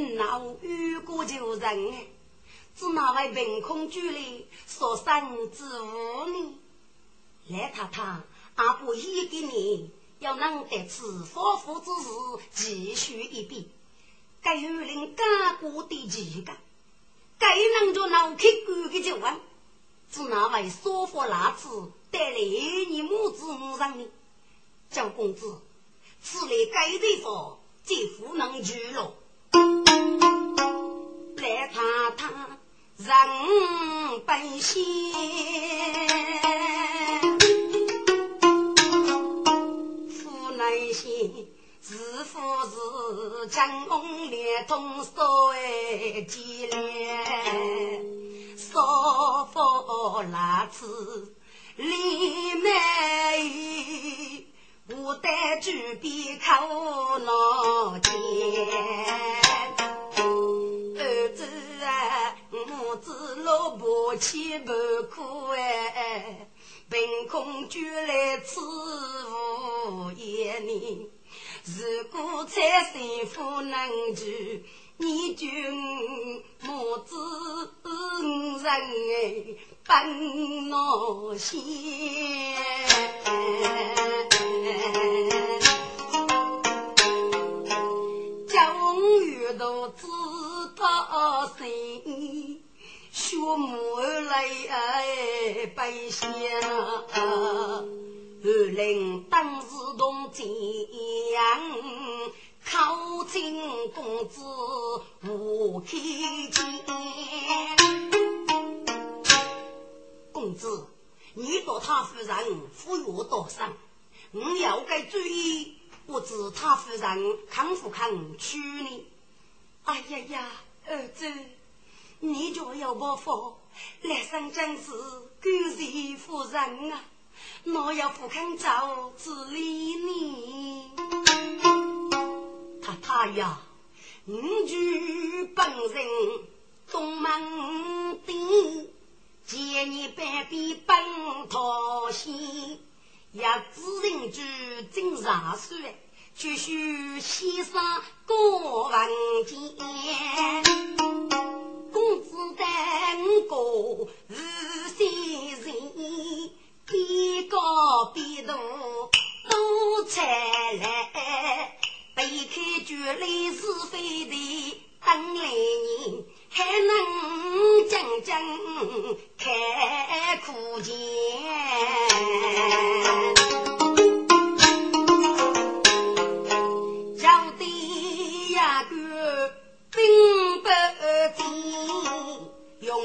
原来你那遇过旧人哎。是那位凭空居里所生之物呢？来太太，阿婆一给你，要能得此发福之事，继续一笔。该有人干过的几个，该能做脑壳骨的就问，是那位说服那子带来你母子五人呢？赵公子，此类该地方，既不能去了。来太太。人本仙，夫乃仙，是夫是江红连通所为伎俩，少妇那次李美，我带举笔口脑间，子老婆气不苦哎，凭空居来此无言呢。如果财神不能救，你就母子人哎本我先。终于都知道谁。血母泪百仙啊，二人当时同见，考进公子无开见。公子，你到他夫人赴约多少？我要该注意，不知他夫人肯不肯娶你？哎呀呀，儿子。你就要不服，来生真是狗日夫人啊！我要不肯走，治理你。太太呀，五句本人东门町，见你半边本讨仙，也只人句真上算，就须先生过文件。公子等过是新人，边高边大多才来，背开绝来是非的等来人，还能将将开苦钱。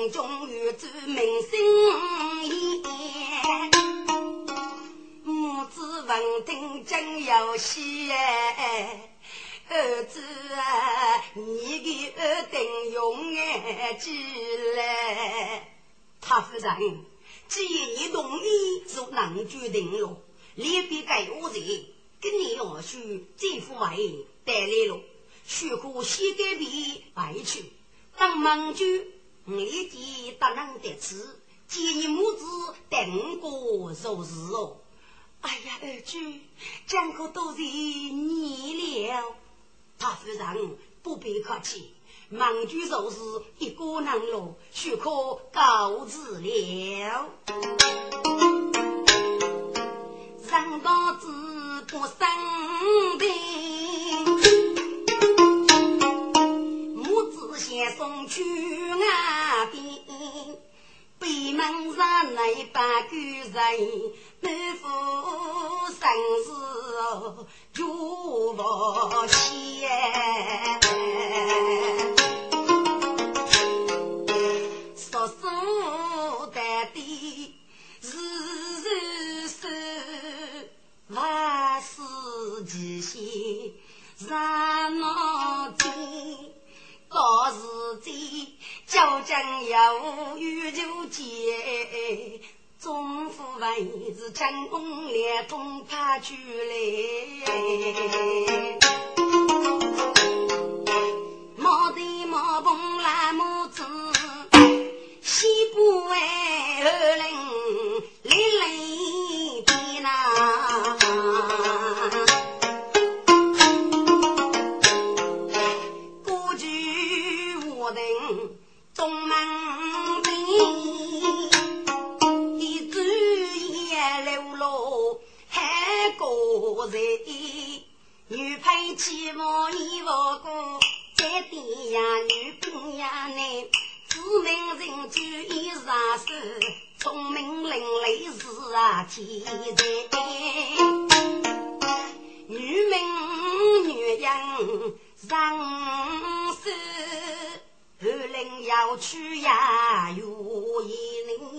用中有主民心言。母子闻听真有喜哎，儿子啊，你的二等永远记来。他夫人，既然你同意做能决定了，立必给我人跟你要去政府为带来了。许可先改变回去，当盟主，立即不能得此，见你母子等过如是哦。哎呀，二舅，讲可都是你了。他夫人不必客气，盟主如是一个人了，许可告辞了。上到子不生病。送去岸边，北门上那把狗人满腹生死就无限。说书的的日日是万事齐心，让我交警要与就见，中府文是成功连通派出来，毛的毛蓬蓝帽子，西部哎二零。起毛衣服过，在店呀女兵呀内，知名人就一上手，聪明伶俐是啊天才，女名女样上手。二零要去呀，有一人，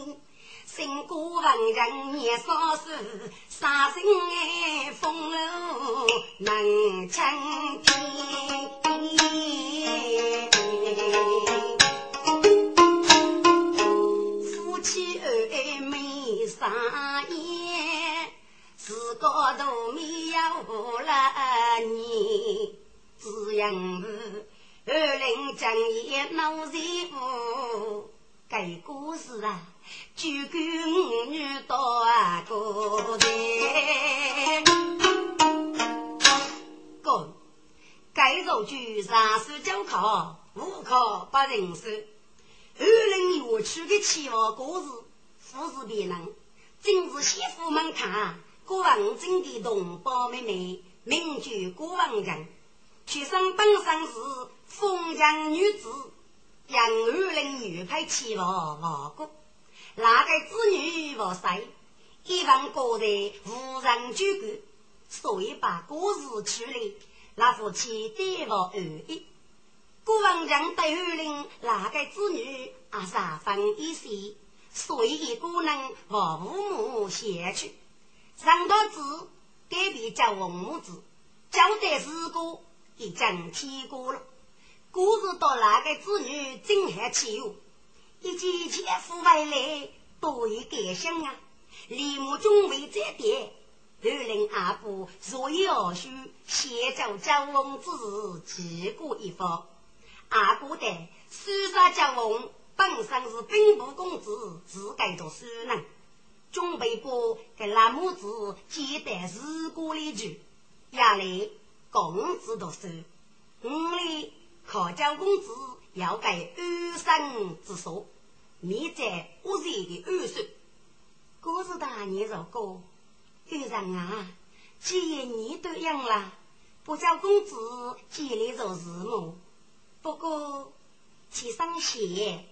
身过文人年少时，杀身爱风流能成天。夫妻恩爱没上演，自个都没有了你，只因是。二零正业闹财富，这故事啊，就够五女多个人。哥，该造句上书教考，无考不认识。二零园区的期望故事，富士别人，正是媳妇们看郭文珍的同胞妹妹，名句郭文人，出生本身是。封疆女子，杨二林女配妻王王国，哪个子女无谁？一问个人无人居管，所以把故事处理，那夫妻对我而已。古文人对二林哪个子女啊三分一些，所以不能和父母写去。上到字改变叫文母字，交代事故已经提过了。故事到哪个子女真还起哟，一见前夫回来多有感想啊！李母中为这点，二人阿婆若有二叔，先叫交往之事记过一方。阿哥的苏杀交往本身是兵部公子，自该做书人，准备过给那母子接待事过一句，亚来公子读书，五里。考教公子要给安生之所，你在屋前的安生。哥是大年如过，安人啊，既然你都养了，不叫公子接来做事么？不过去上学，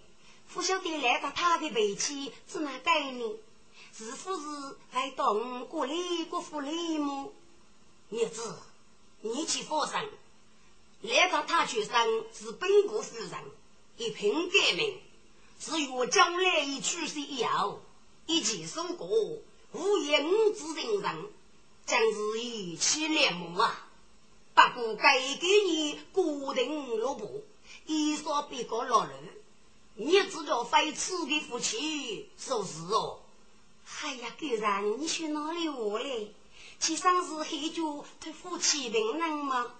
不晓得来到他的脾气是哪概念？是不是还懂过来过福利么？儿子，你去佛山。来到他学生是本国夫人，一品改名，是与将来一出世以后一起受过无言之人人，将是一起恋慕啊！不过该给你固定落步，一说别个落人，你知道非此的夫妻说是哦。哎呀，既然你去哪里话嘞？其上是很久对夫妻平等吗？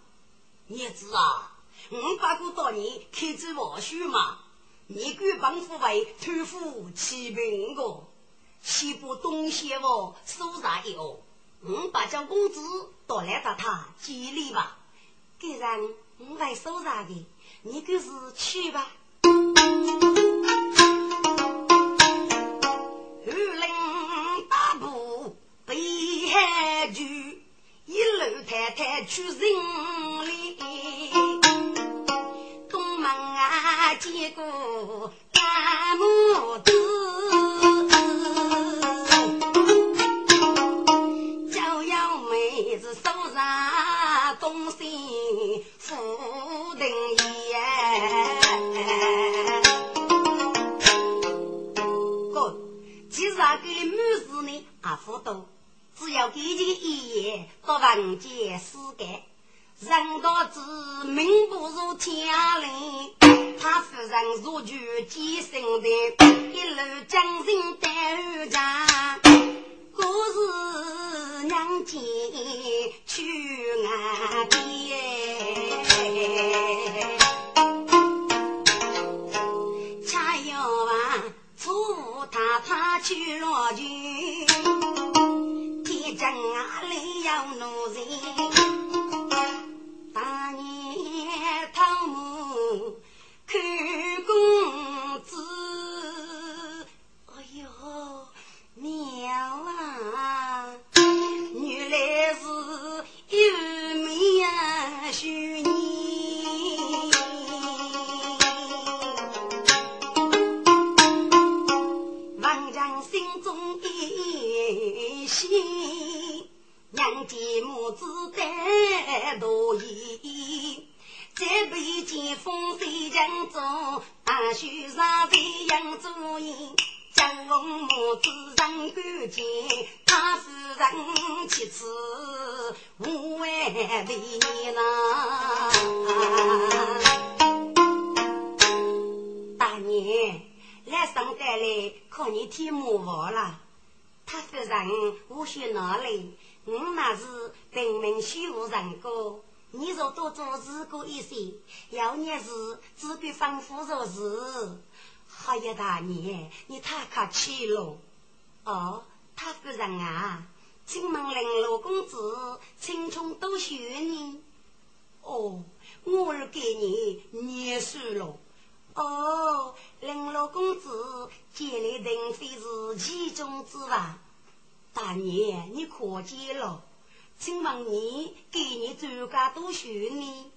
叶子啊，我八过到你开支王叔嘛，你敢帮父为托付启禀个，岂不东西我收啥一哦？我把将公子夺来到他接礼吧，既然我会收啥的，你就是去吧。二零八步北海去。一路太太去人里，见过大拇指，就要妹子手上东西扶定一。哥，其实给你子呢，阿福多，只要给你一眼，多万件事干。人道之命不如天灵。他夫人如举几生的，一路将人带回家。故事娘亲去岸边，恰有啊，楚太太去落军，天将啊里要奴人，娘家母子得多意。再被见风飞将走，阿须上飞扬主意。江龙母子人干净，他是人妻子无外的呐。大年来上班来，靠你添麻烦了。他夫人无需哪里，我那是平民虚无人家。你若多做事过一些，要念事只管吩咐做事。好呀，大爷，你太客气了。哦，他夫人啊，请问林老公子青春多少呢？哦，我儿给你念书了。哦，林老公子见来定非是其中之王。大爷，你可见了？请问你给你专家多少呢？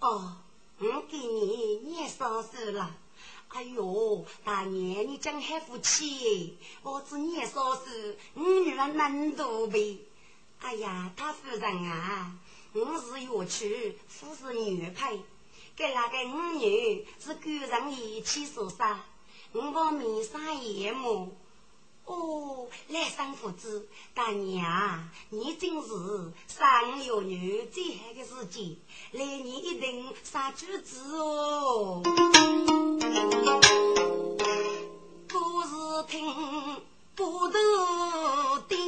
哦，我给你念三岁了。哎呦，大爷你真还福气！我只年少时，我女儿能多呗。哎呀，他夫人啊，我是乐曲，夫是女配，跟那个五女是赶上一起受伤，我往面上一抹。哦，来生父子，大娘，你真是生有女最好的时间，来年一定生橘子哦。故事听不得定，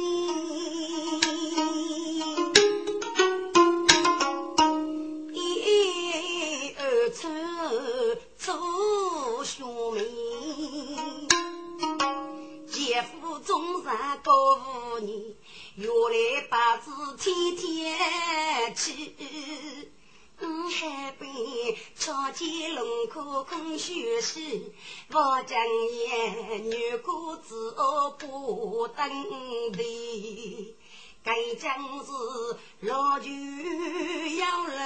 兄妹，姐夫终然告诉你，原来八字天天去。海边瞧见龙口空虚时，我将爷女姑子不等的，该将是老酒要了，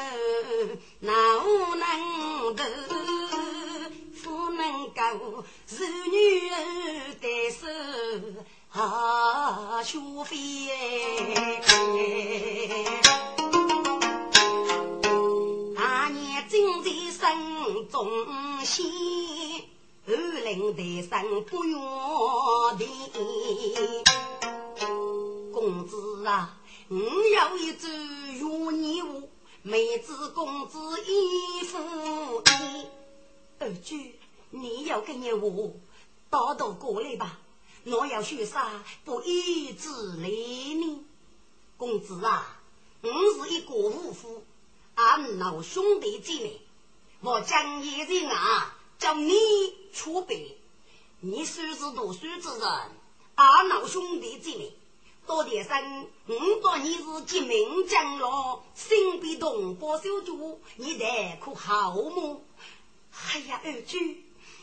是女儿的手啊，学费。中心二零的生不远的公子啊，我有一只玉泥壶，妹子公子衣服衣。二舅，你要跟着我，到到过来吧。我要学啥不义之类呢？公子啊，我是一个武夫，俺老兄弟姐妹。我将一人啊，叫你出备。你虽是读书之人，俺老兄弟姐妹，多点声，我把你是结命将了，心比同胞小主，你得可好么？哎呀，二舅，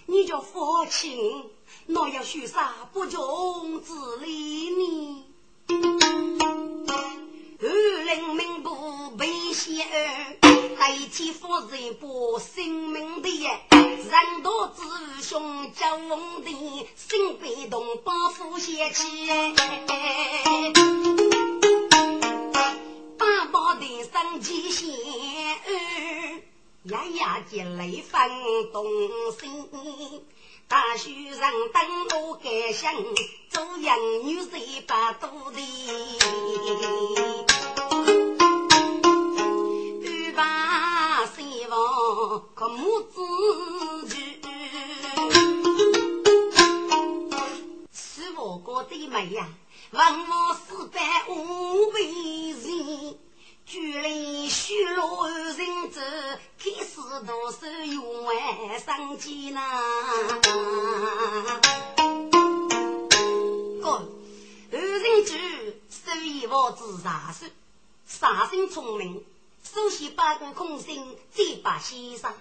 你叫父亲，我要学啥不穷之理呢？二零名部被写儿。代替夫人把性命的，人多之兄叫龙的，心被动把夫嫌弃。爸爸的生计先气见雷锋动心，大树上灯笼盖香，做养女谁把肚的？欲把希望可母子聚，是我哥的妹呀，文武万生计呐？哥，二人举手一握子杀手，杀身聪明，首先把个空心，再把先生。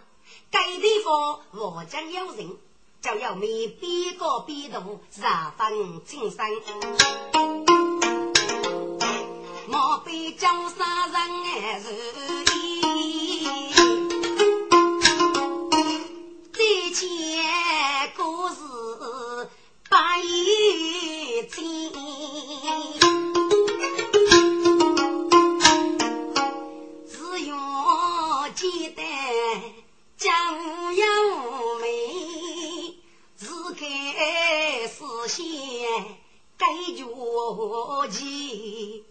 该地方我将有人，就要为边个边度十分精神。莫非江山人如意？见故事百一千，只要记得江有美，自开思先该绝技。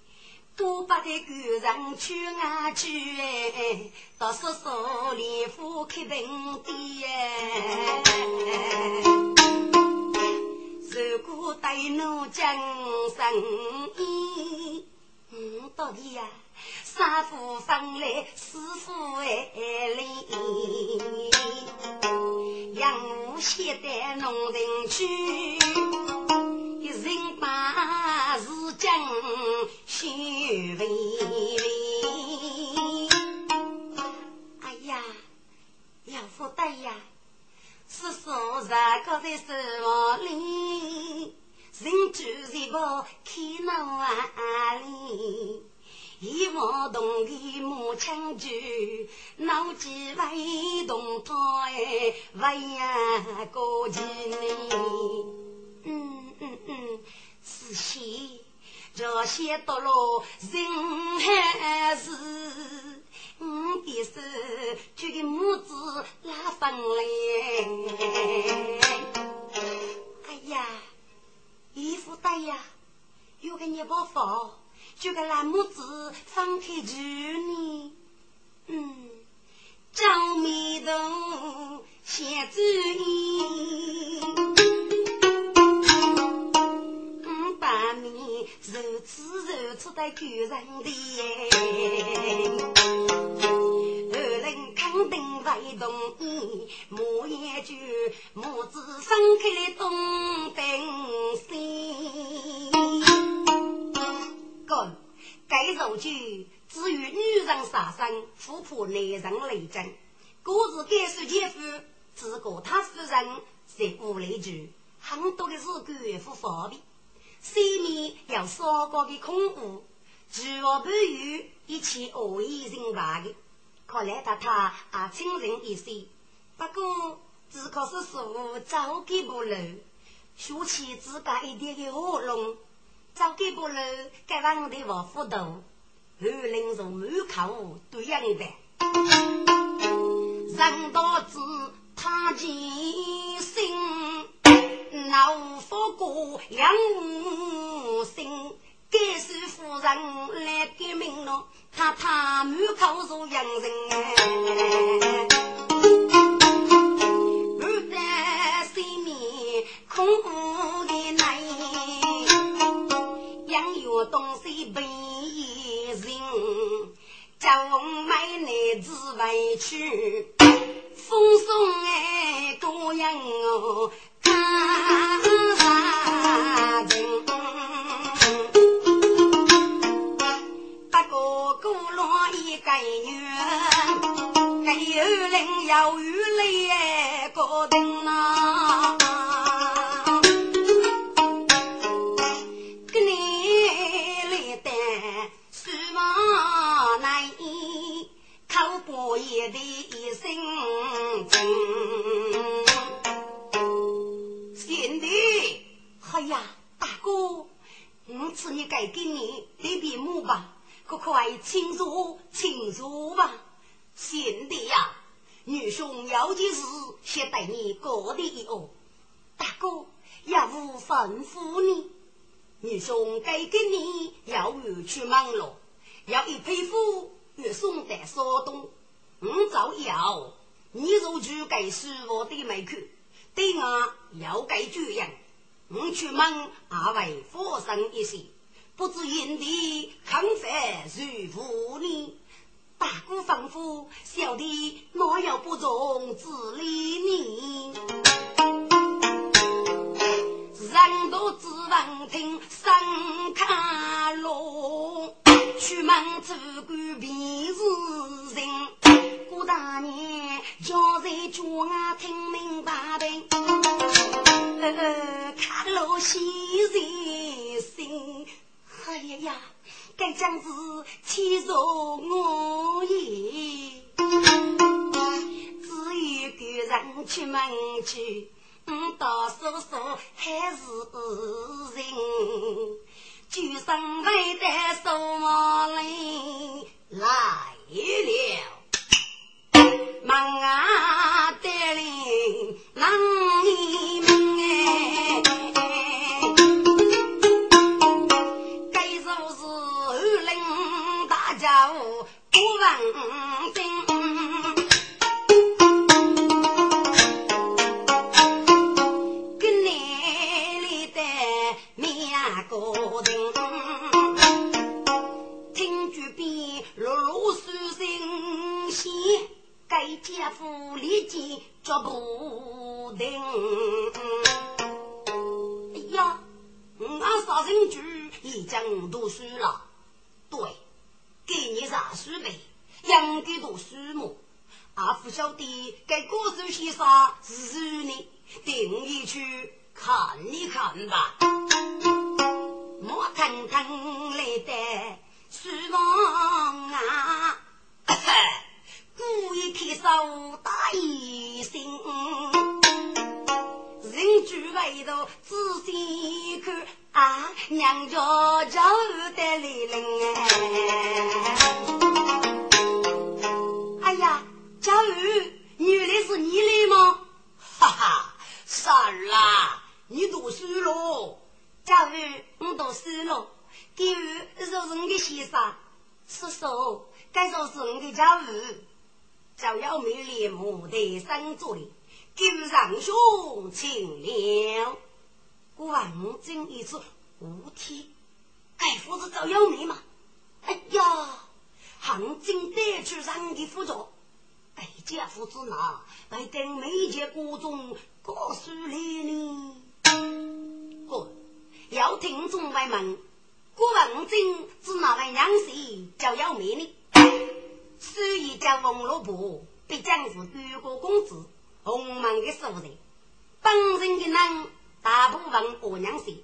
多把的个人去啊去哎，到叔叔里夫开平的哎。如果对侬讲生意，嗯，到底呀，三夫分来四夫哎哩，养母先带农人去。人把是将修为哎呀，要不得呀！是说在高在手里，人住一个开脑啊里，一望同的木枪举，脑筋为动他哎，为呀高级呢。嗯嗯嗯，仔细这些到了人还是我的手，举个母子拉分来。哎呀，衣服带呀，有个你包放，就个拉拇指放开住呢。嗯，张眉头先注意。把你如此如此的救人的，二人肯定会同意，莫言句，母子分开东登西。哥，该首句至于女人杀生，富婆男人雷震。故事该说前夫，只顾他夫人在屋里住，很多的事官府方便。西面有三个的空屋，巨卧半雨，一切恶意人话的。看来他他啊，轻人一些。不过只可是说走几步路，说起自家一点的喉咙，走几步路，该往的往糊涂，二人从门口对样的，人到子他见心。老夫过杨无心，该是夫人来改名了。他他满口说洋人，东西被人，叫我买来自委屈，风送哎姑娘哦。杀人，不过孤落一个月，该有人要与来过定的一生真。哎呀，大哥，我赐你该给你一笔木吧，可快请坐，请坐吧。贤弟呀，女兄有件事，先带你过的哦。大哥，要无吩咐你，女兄该给你要回去忙了，要一匹夫，要送在山东。我造谣，你若去给师傅的门口，对我要给主人。我去忙，阿为佛生一些，不知因地康繁如福呢。大姑吩咐，小弟哪有不从自理你？人多只闻听声卡落，出门只管便是人。顾大年叫在家啊，听明白的，看了心在心。哎呀呀！该将是欺辱我也，只有个人出门去，嗯，到叔叔还是人，就生为的什么人来了？忙啊，该家父立即脚步停。哎呀，俺杀人局已经读书了，对。给你上书呗，应该读书么？阿福晓得该古书先生是你，定一去看一看吧。莫腾腾来的书房啊，故意开手打一声，人住外头仔细看。啊，娘家家的来人哎！哎呀，家儿，原来是你来吗？哈哈，三儿啦，你读书喽？家儿，我读书喽。第二，说是你的先生，叔叔，该说是你的家儿，就要没脸目的生做的，给让兄请了。万金一次无体，该夫子早要命嘛？哎呀，行金得去上的辅助，该家父子那来等每节国中告诉你呢。哥，要听众外门，郭万金只拿来娘婿就要命呢。所以叫王老婆，必将是越国公子鸿门的夫人，本人的人。大部分姑娘些，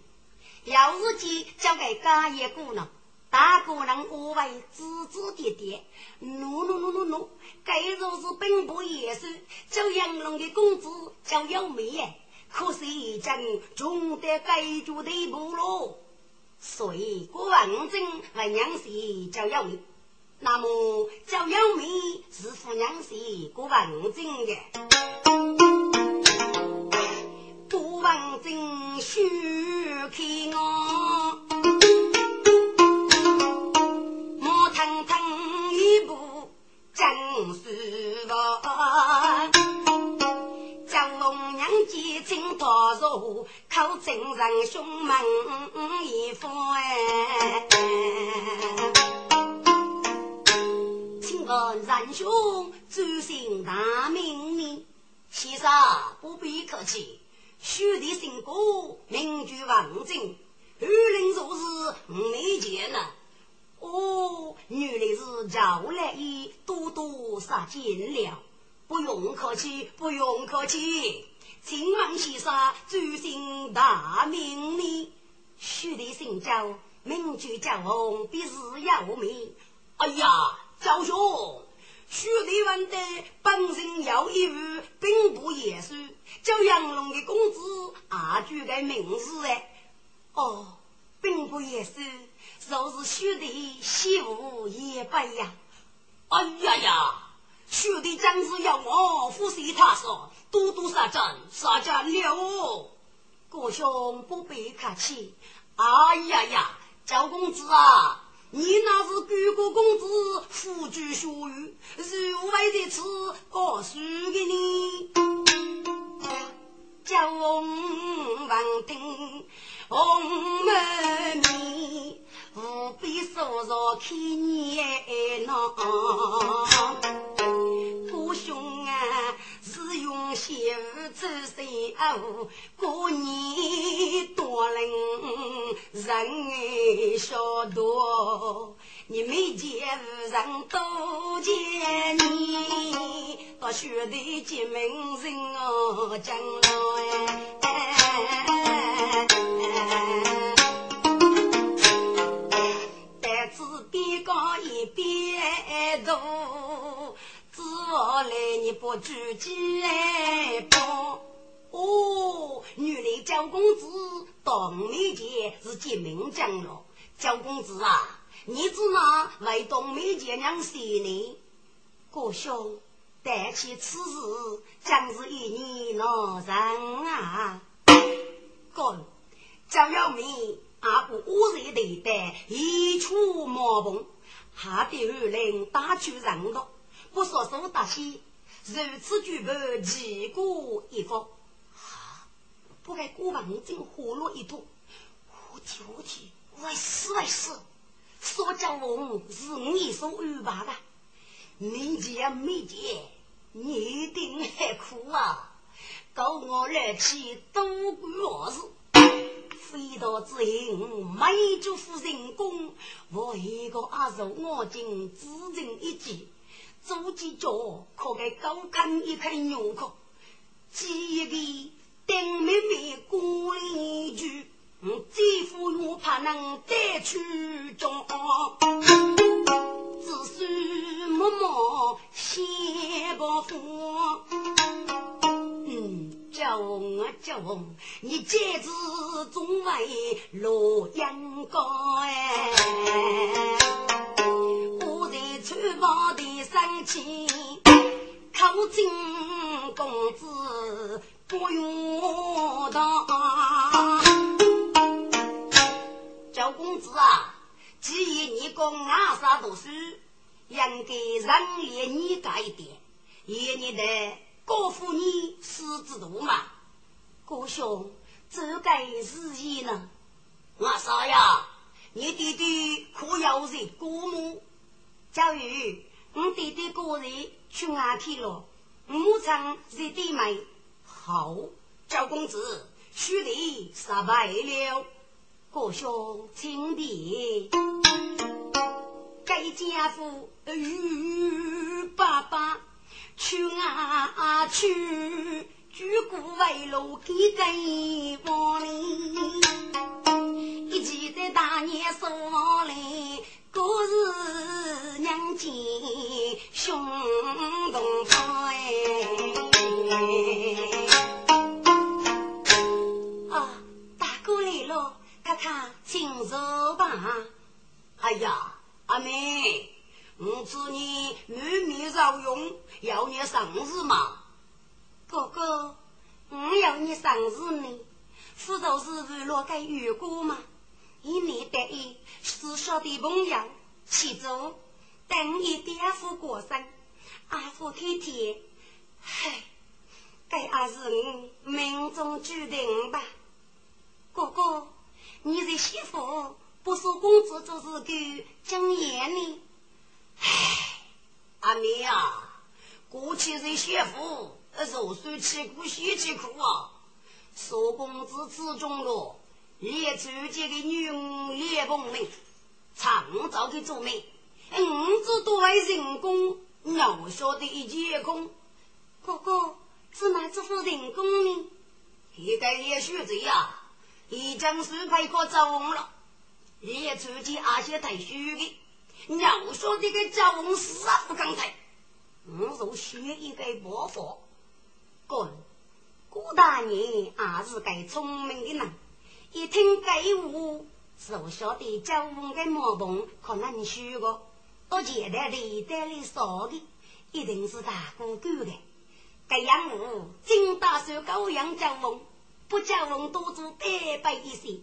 要是去交给家业姑娘，大姑娘无为指指点点，怒怒怒怒怒，该若是并不严肃，叫杨龙的公子叫有美，可是已经穷得该住地步喽。所以郭文正为娘婿叫有美，那么叫有美是夫娘婿郭文正的。王正须看我，我腾腾一步正书房，将龙娘接进大入，靠正人胸门一翻。请问仁兄，尊姓大名呢？先生不必客气。兄弟姓郭，名居王正，二人做事没见呢。哦，原来是赵来义多多杀进了，不用客气，不用客气。请问先生，尊姓大名呢？兄弟姓赵，名居赵红，必是有名。哎呀，赵兄。兄弟问的本身有一语，并不严肃。叫杨龙的公子阿举的名字哎，哦，并不严肃。若是兄弟媳妇也白呀。哎呀呀，兄弟将士要我夫婿他说，多多杀战，杀战了。哥兄不必客气。哎呀呀，赵公子啊，你那是举国公子，夫君学语，如为在此，我输给你。叫翁闻听，红眉面，无比说说看热闹。哥兄啊，是用小子手过年多人人少多。你没见人多见你，到学的结名人哦，将来。担子边高一边大，我来你不拘谨不？哦，原来焦公子到没见是结名将了，焦公子啊。你知哪为东美姐娘谁呢？哥兄，谈起此事，将是一年难人啊！哥，张耀明阿不恶人对待，一出毛崩，哈得二人打去人道，不说苏大喜，如此举办，几过一方。不该过万真活络一度，我天我天，为死为死！说叫我是你所安排的，没见没见，你一定很苦啊！告我来去多管我事，飞刀之行，没祝福人工，我一个阿叔我竟只人一计，做几脚可给高看一看牛壳，几个丁妹妹过一句。姐夫我怕能带去中，只算默默先报复。嗯，叫我叫我，你戒指总为洛阳高哎，我在穿房的生气，靠近公子不用当。小公子啊，既然你讲阿啥读书，应该让爷你改一点，爷你的高夫你狮子多嘛？哥兄，这该是意呢？阿啥呀？你弟弟可要是过目？假如我弟弟个人去外地了，母亲是弟妹。好，赵公子，兄弟失败了。哥兄，请便。该家父与爸爸去啊去，举国为路给给王哩。一起在大年送来，各是娘亲兄同胞啊，大哥来了。看看，请坐吧。哎呀，阿妹，我祝你满面笑容，要你生日嘛。哥哥，我要你生日呢，不就是为了给雨过吗？一年得一，是小的朋友，起走，等你爹夫过生，阿父天天，嗨，该还是我命中注定吧，哥哥。你的媳妇不说公子就是个讲言呢？唉，阿妹啊，过去是媳妇，受受吃苦，血吃苦啊。说工资之中了，也出家的女儿连奉命，创造的做媒，五子多为人工，我晓得一件空。哥哥，是哪这副人工呢？一个也许这样。已经是配过赵翁了，也出去阿些太虚的。要说这个赵翁死啊不刚才，我就学一个办法。滚！顾大人也是个聪明的人，一听该话，就晓得赵翁的毛病可能虚个，到前台里带来少的，一定是大哥干的。这样我真打算高阳交翁，不交翁多做百倍一些。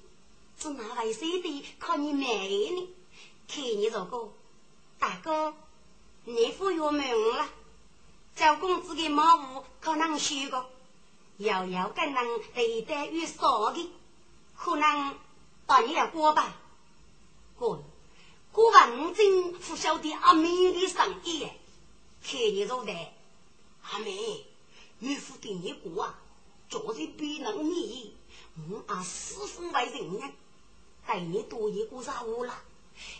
只拿为谁的靠你买呢？看你这个大哥，你富有名了，交公子的茅屋可能修个，遥遥跟人对待与少的，可能到你了过吧。过，过完正不晓得阿妹的生意，看你做的，阿妹，女夫对你过啊，就是比能你，我阿师傅为人呢。带你多一个啥物了？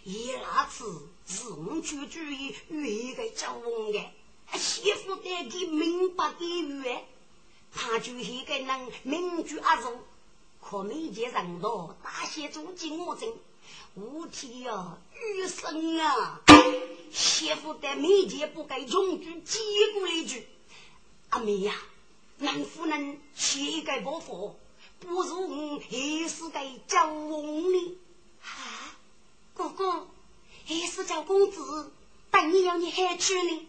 一那次是我居主意越个交往的，媳妇得给明白的语，他就是个能明句阿叔，可没见人多，大些做进我真，我天啊，余生啊，媳妇在面前不该用句接过来句，阿妹呀，能不能切个包袱？不如还是该叫翁呢？啊，哥哥，还是叫公子，但你要你害去呢？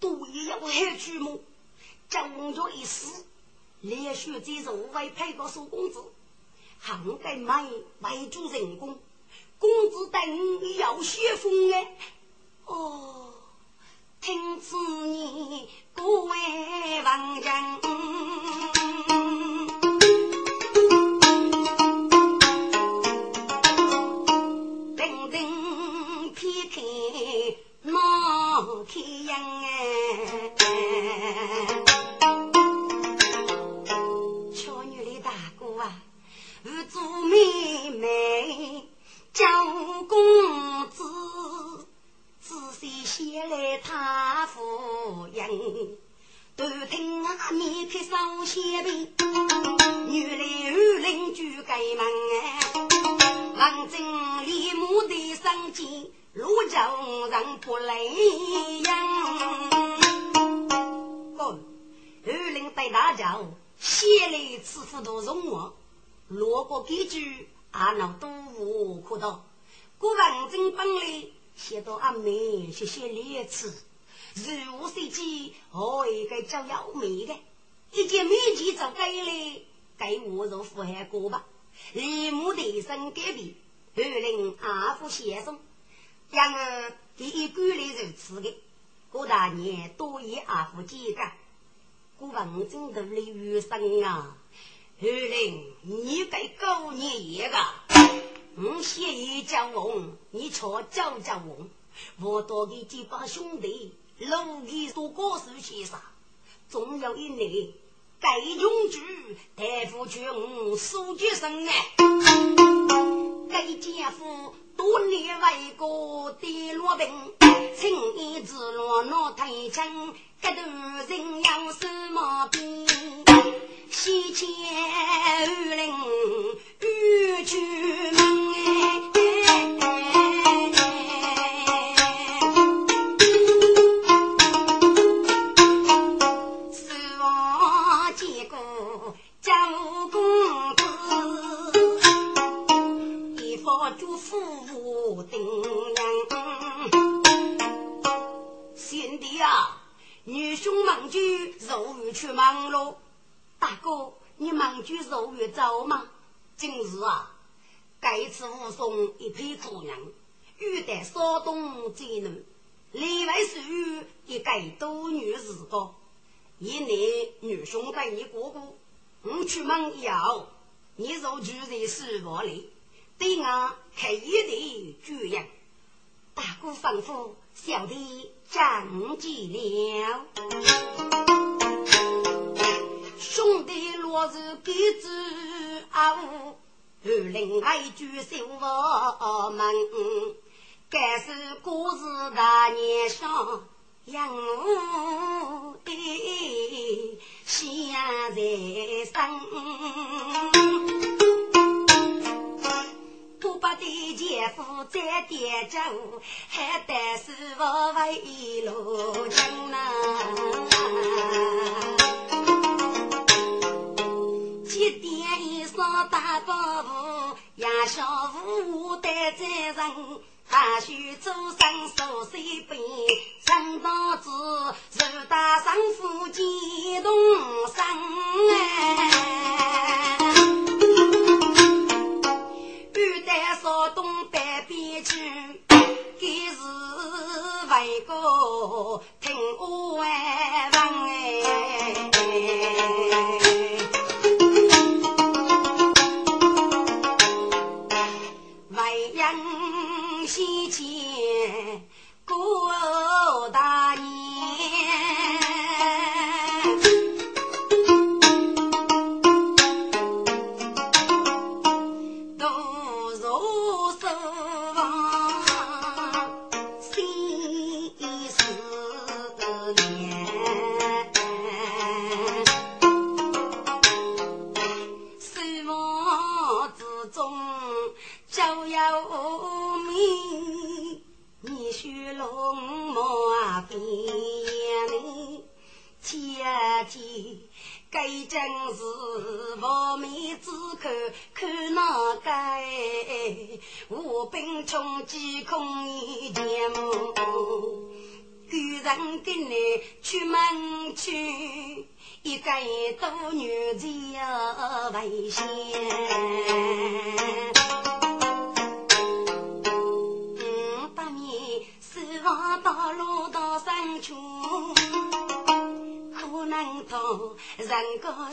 多也要害去么？叫翁着一死，连续这种为配个苏公子，还该买买主人工，公子等要学风哎。哦，听此言，各位王人。开阳哎，的生计。路上人不累呀，哦，二林对大叫，先来吃糊涂容我，路过几句，阿闹都无可道。古文真本来写到阿妹谢谢烈次，如无设计，何一个叫幺妹的？一件美件就给了，给我入富汉过吧。李母的身改变，二林阿父先生。然而，第一管理如此的，郭大年多以阿福几个，郭文正都来余生啊！二林，你该高年一个，我先一交往，你瞧教教我，我多给几把兄弟，努力做高手先生，总有一年该永居大夫劝我书记生哎，该姐夫。多年为国的罗宾，青衣之路闹太清，这段人要什么兵？西迁二陵玉居门女兄带你哥哥，我去忙要，你若住在书房里，对我开一的主样。大哥吩咐，小弟张记了。兄弟若是给子阿五，二另外句小我们，该是故事大年上，养我的下在生。不把的姐夫再点着，还得是我为路江呐。几点一上大宝杨小五带在人。大须祖上手水杯，陈道子受大丈夫激动身哎，欲带少东北边去，给是为个听我问哎，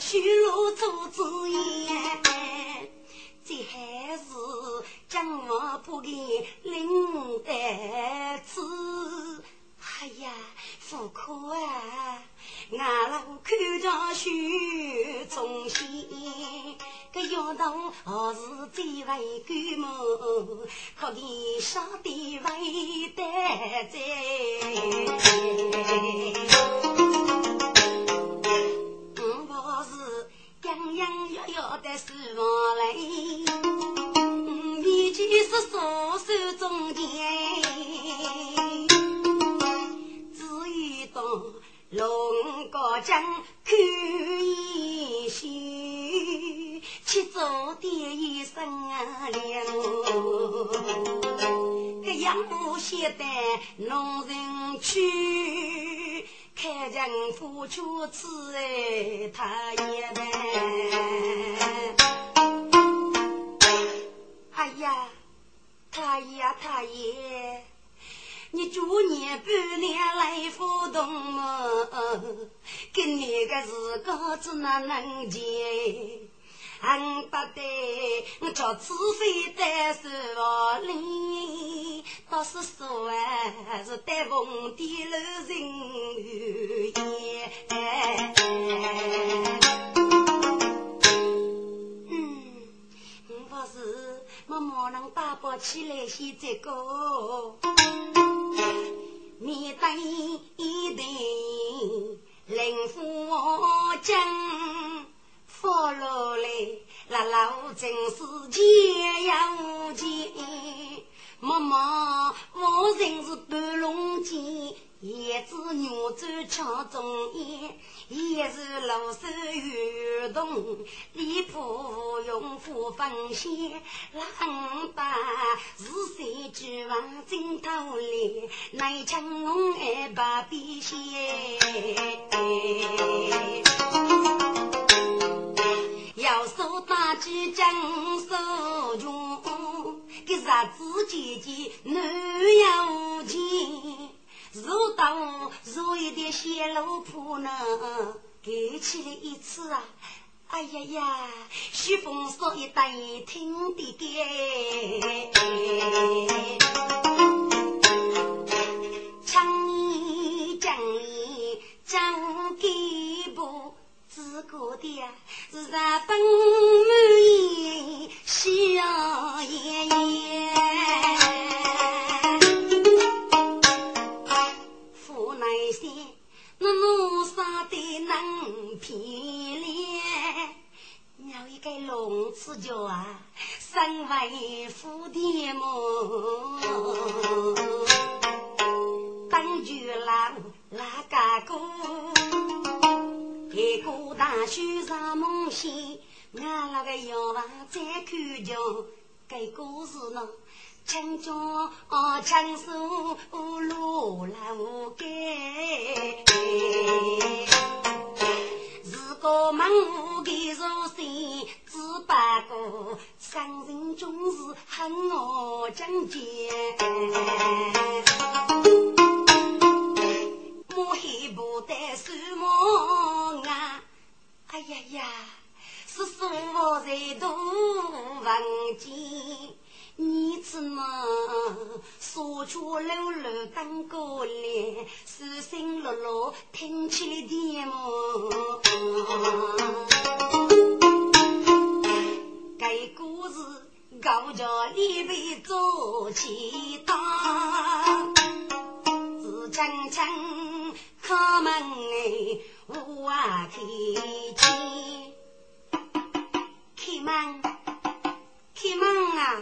修路做子言，这还是将我不给领得子。哎呀，苦苦啊！俺老看着雪中仙，个丫头何时再会归门？可怜小弟为得在。洋洋摇摇的书房里，面前是双手中间，只有到龙高江看一宿，七早点一声亮，个杨木写的农人去。开见夫妻子哎，他也难。哎呀，他爷他爷，你逐年半年来互动么？跟你个自个子哪能见？俺不得，我叫子妃在手里，倒是说啊，是带风的老人言。嗯，我不是，我马上打包起来先这个，面对一对灵火将。佛罗嘞，那老真是见呀无见，妈妈，我真是半龙见，叶子女走抢中烟，也是老手运动，离谱用虎分线，狼把是谁指望镜头里，内枪我爱把笔写。要说大计真手穷，给日子姐姐难有钱。如到如一点泄露铺呢，给起来一次啊！哎呀呀，徐风说一带听的给，唱你讲你讲给不？自个的是日本满眼笑颜颜，府内些那路上的能骗脸，要一个龙子叫啊，身为府的么？当局老那个哥。一个大树上梦醒，俺那个药房在看叫给故事呢，请将枪手落楼盖。如果盲目的入心，只不过伤人总是恨我讲奸。我还不得什么？啊？哎呀呀！是说我在度房间，你怎么说出溜溜当过来，私心落落听起来甜么？该故事高家里边做起当，是真正开门哎，我开见。开门，开门啊！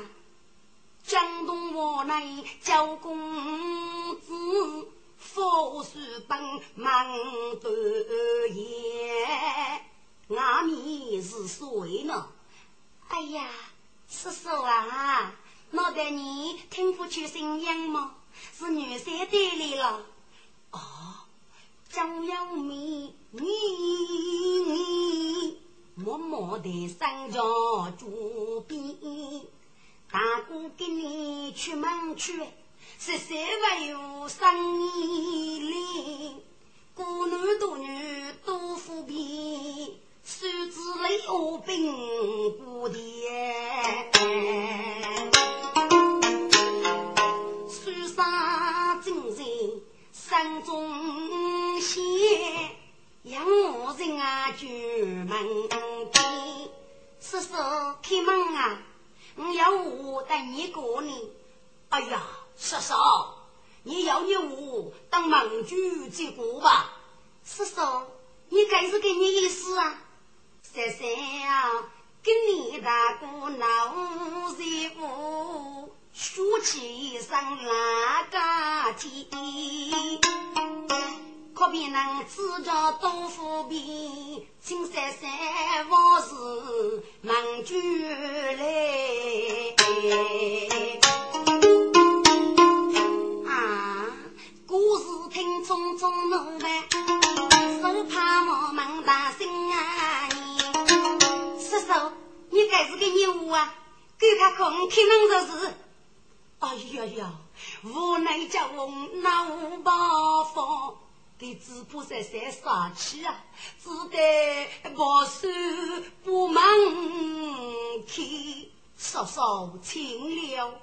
江东我内叫公子，富士本忙得也，外面是谁呢？哎呀，叔叔啊，我带你听不出声音吗？是女婿带来了。哦，张耀明，你你。默默地上着竹鞭，大哥给你出门去，十三万有生意哩，孤男独女多富便，手指里有兵不甜，山中仙。杨某人啊，举门开，叔叔开门啊！我要我带你过年。哎呀，叔叔，你要你我当门主结过吧？叔叔，你该是给你意思啊？三三啊，跟你大哥闹热乎，说起一声哪个天？可别能自着多富便，金山山往事梦中来。啊，故事听匆匆弄完，手怕我忙大心啊！叔叔，你该是个人物啊，给他空开门做事。哎呀呀，无奈叫我闹八方。给子婆在山杀气啊，只得保守不忙去，叔叔请了。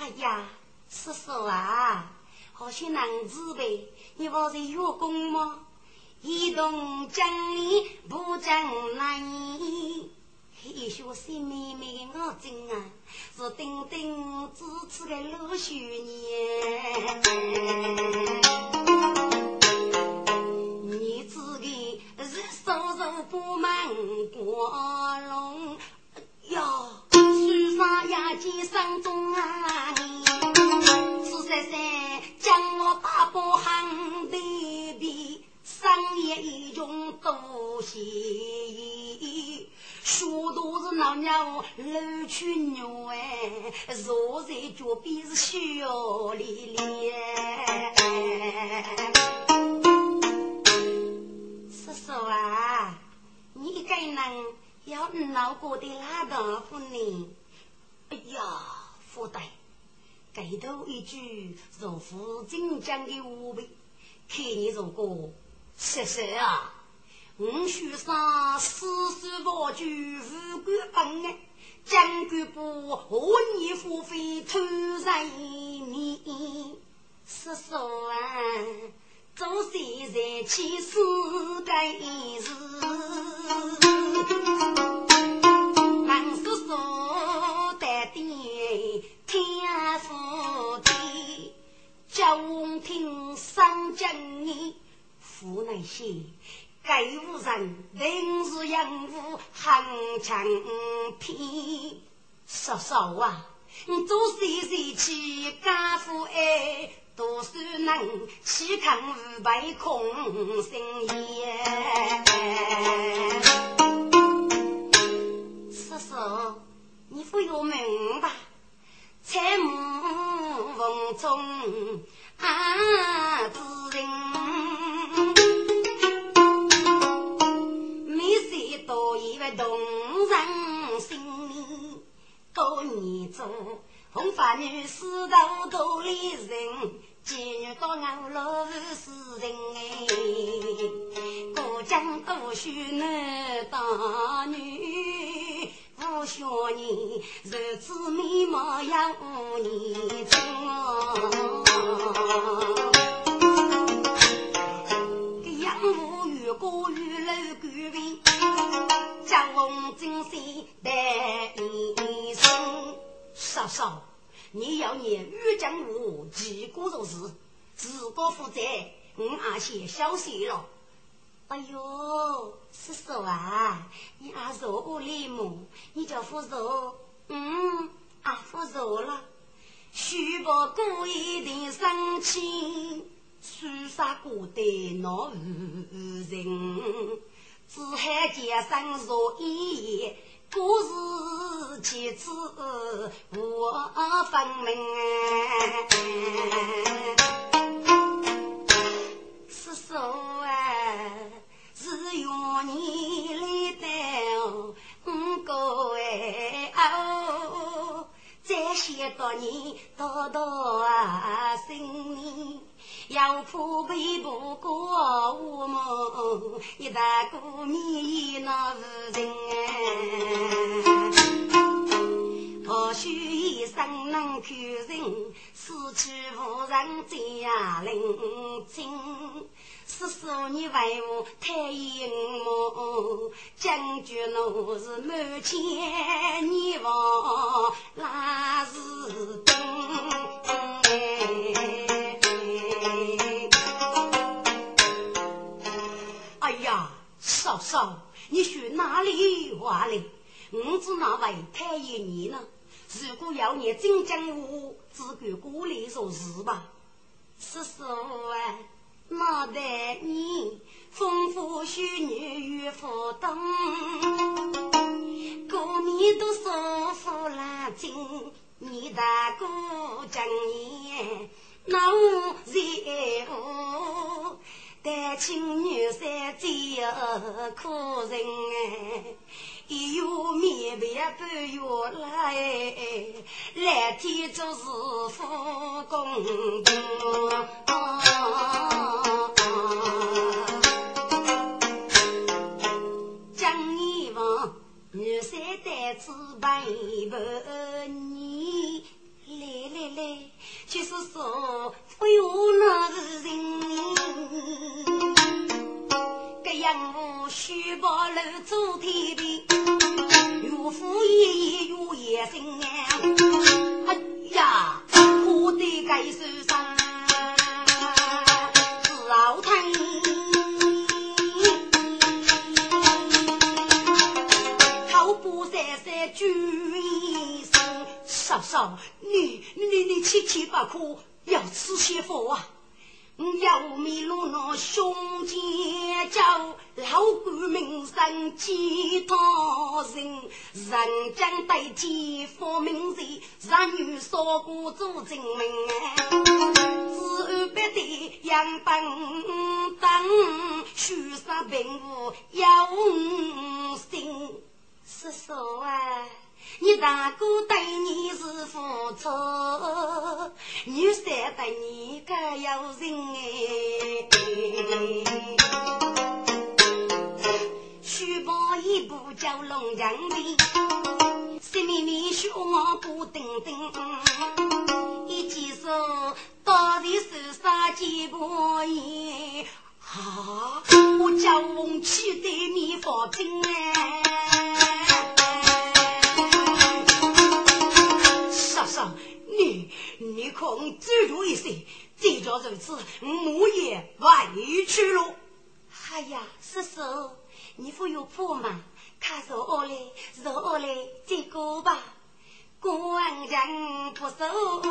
哎呀，叔叔啊，好些男子呗，你不是有功吗？一动将你不将来，一学些妹妹的我真啊，是顶顶支持的老学年。手手不满过龙哟，书上也见生中啊，四三三将我大伯喊得比商业一种多些，说都是老娘老去牛哎，坐在脚边是笑咧咧。叔叔啊，你一个人要闹过的哪个妇呢？哎呀，福袋，给头一句如父亲讲的话呗。看你如果谢谢啊，我许上四十万句无官本啊，将军不和你付费偷人你，叔叔啊。做谁在起世该事，王叔叔带点天福地，叫我听三讲你湖南些该无人临时养父行长篇，叔叔啊，你做谁在起家父哎？读书能岂肯无白空心言？叔叔，你不要明白，彩幕风中啊动人心，过年中红发女士到多里人。今日到俺老是人哎，过江过水难当女，不学你日子美貌要五年真江红金山带一生，嫂嫂。你要念玉江路，几个如是，自个负责，我阿些消息了。哎呦，叔叔啊，你阿说我礼貌，你就负责。嗯，阿负责了。许不故意的生气，书杀过的那无人，只喊街上说一言。故事其次我分明，要破背不过我们一大过年那是人。或许一生能看人，死去无人再领情。是说你为我太隐瞒，将军我是满千年望，那是真。嫂，你去哪里话嘞？我只那位太爷你呢？如果要你真讲我，只管过来做事吧。叔叔啊，那得你丰富许女与福东，过年都收福拉金，你大哥讲言，那我在乎。单亲女婿最可人哎，一月面白半月来，蓝天做事富公公。江一房女婿带子伴伴你，来来来，就是说不用那个人。楼做天地，岳父爷爷岳爷生哎呀，我的该受伤，是老太，头不三三举一声，嫂嫂，你你你千千不可要吃些佛啊！要迷路那胸前叫老官名声几多人，人将代替发名字，让女说过做证明。自别的杨本等，虚杀贫妇要心，是说啊。你大哥对你是付出，女婿对你可有情哎。书包一部叫龙江的，心里面说我不等等，一记说到底是啥几波言？啊，我叫翁去对你发兵哎。你你可走住一些，既然如此，我也委屈了。哎呀，叔叔，你不有破吗？看着我来，着我来，再过吧。官人不守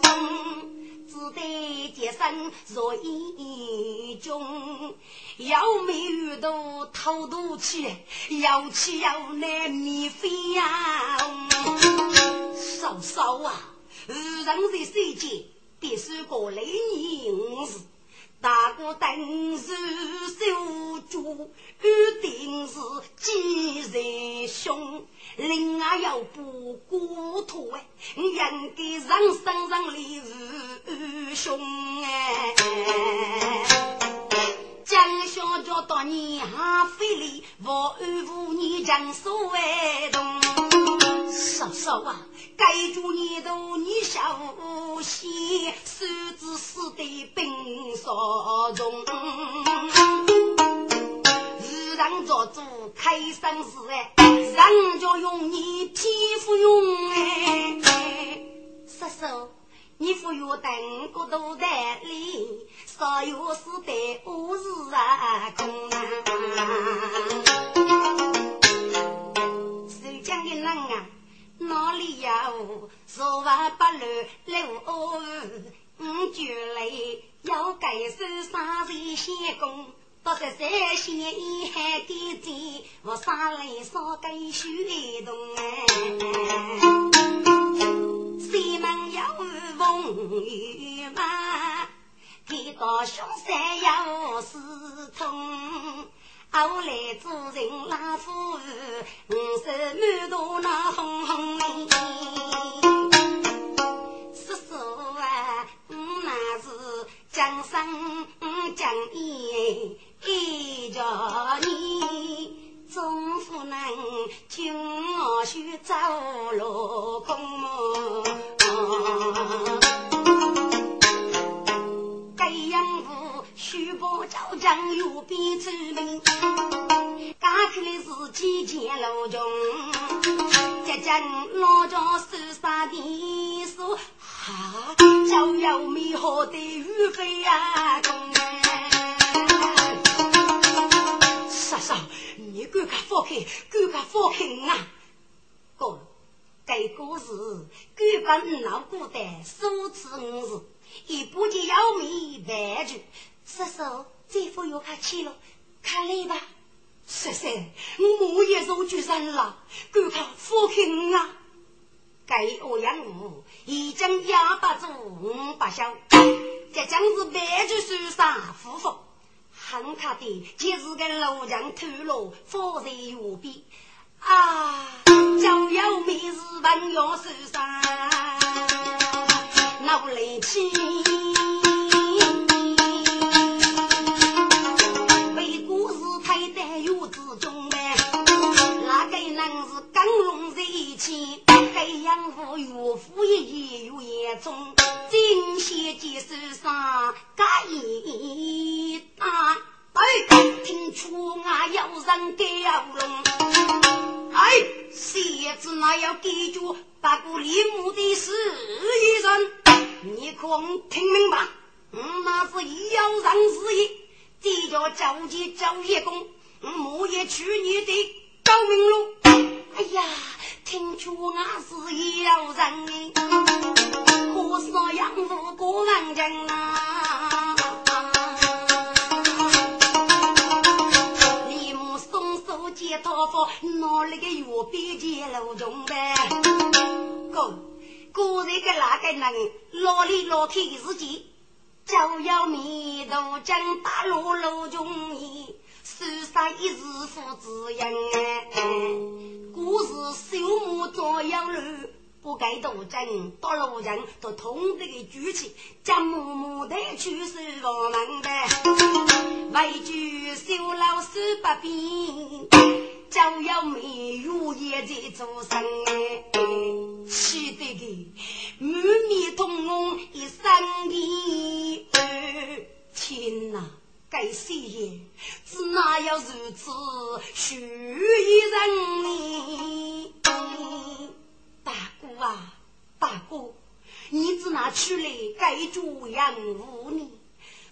身，只得洁身若一中。要没遇到偷渡去，要去要来免费呀。嫂嫂啊，人在世间，必须过来年事。大哥等是守住，一定是几人凶。另外要不过头哎，应该让身上里是凶哎。江小叫当年还费力，我安抚你将所为动。嫂嫂啊，该住你都你小心，手指死的冰霜中。日常做主开生事哎，人家用你皮肤用哎，叔叔。你不要等过都在里，少有事得我是啊空啊。谁讲的人啊？哪里有？说话不乱六五句来要改手三岁先功，到十三先一海的钱，我三来少改修动哎。西门有风雨马，天到凶山有死通。后来主人拉夫，五十满肚那红红的。叔叔啊，那是江山江义，一叫你。总不能听我去走路公，家家老家手上的书，哈，就有美好的雨飞呀，公。你赶快放开，赶快放开啊！哥，该故事根本老孤单，数次五次，一步就要命万句。叔叔，这副又开去了，看来吧。十三，我也入局人了，赶快放开啊！该欧阳武已经压不住五百笑，这将是万句书上夫妇。很他的，就是个路强透露，发财无边啊！就有每日朋友受伤，闹来气，那个人是刚龙在一起，该养父岳父也也有严重。金线结手上，盖一打。哎，听出俺要人雕龙。哎，鞋子那要记住，八股立木的是一人。你可听明白？嗯，那是要人之意，这叫召集招业工，莫也取你的高明路。哎呀，听出俺是要人。我说养父过门人啊，李母松手接桃花，哪里个月边接路中呗？哥，果然个那个人老里老去自己，就要面都将大路路中意，手上一日父子人，故事修木照样路。不该斗争，到路人都痛得举起，将默默的去守我们的，为救修老师不便，就要没有也在做生哎，气得个满面通红一生的天哪，该谁也只哪有如此虚一人呢？大哥啊，大哥，你只拿出来盖住养父呢？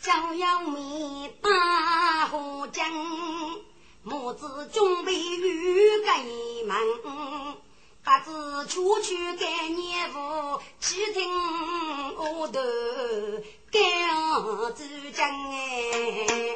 就要米大河江，母子准备与盖门，孩子出去盖年户，去听我的给我主张哎。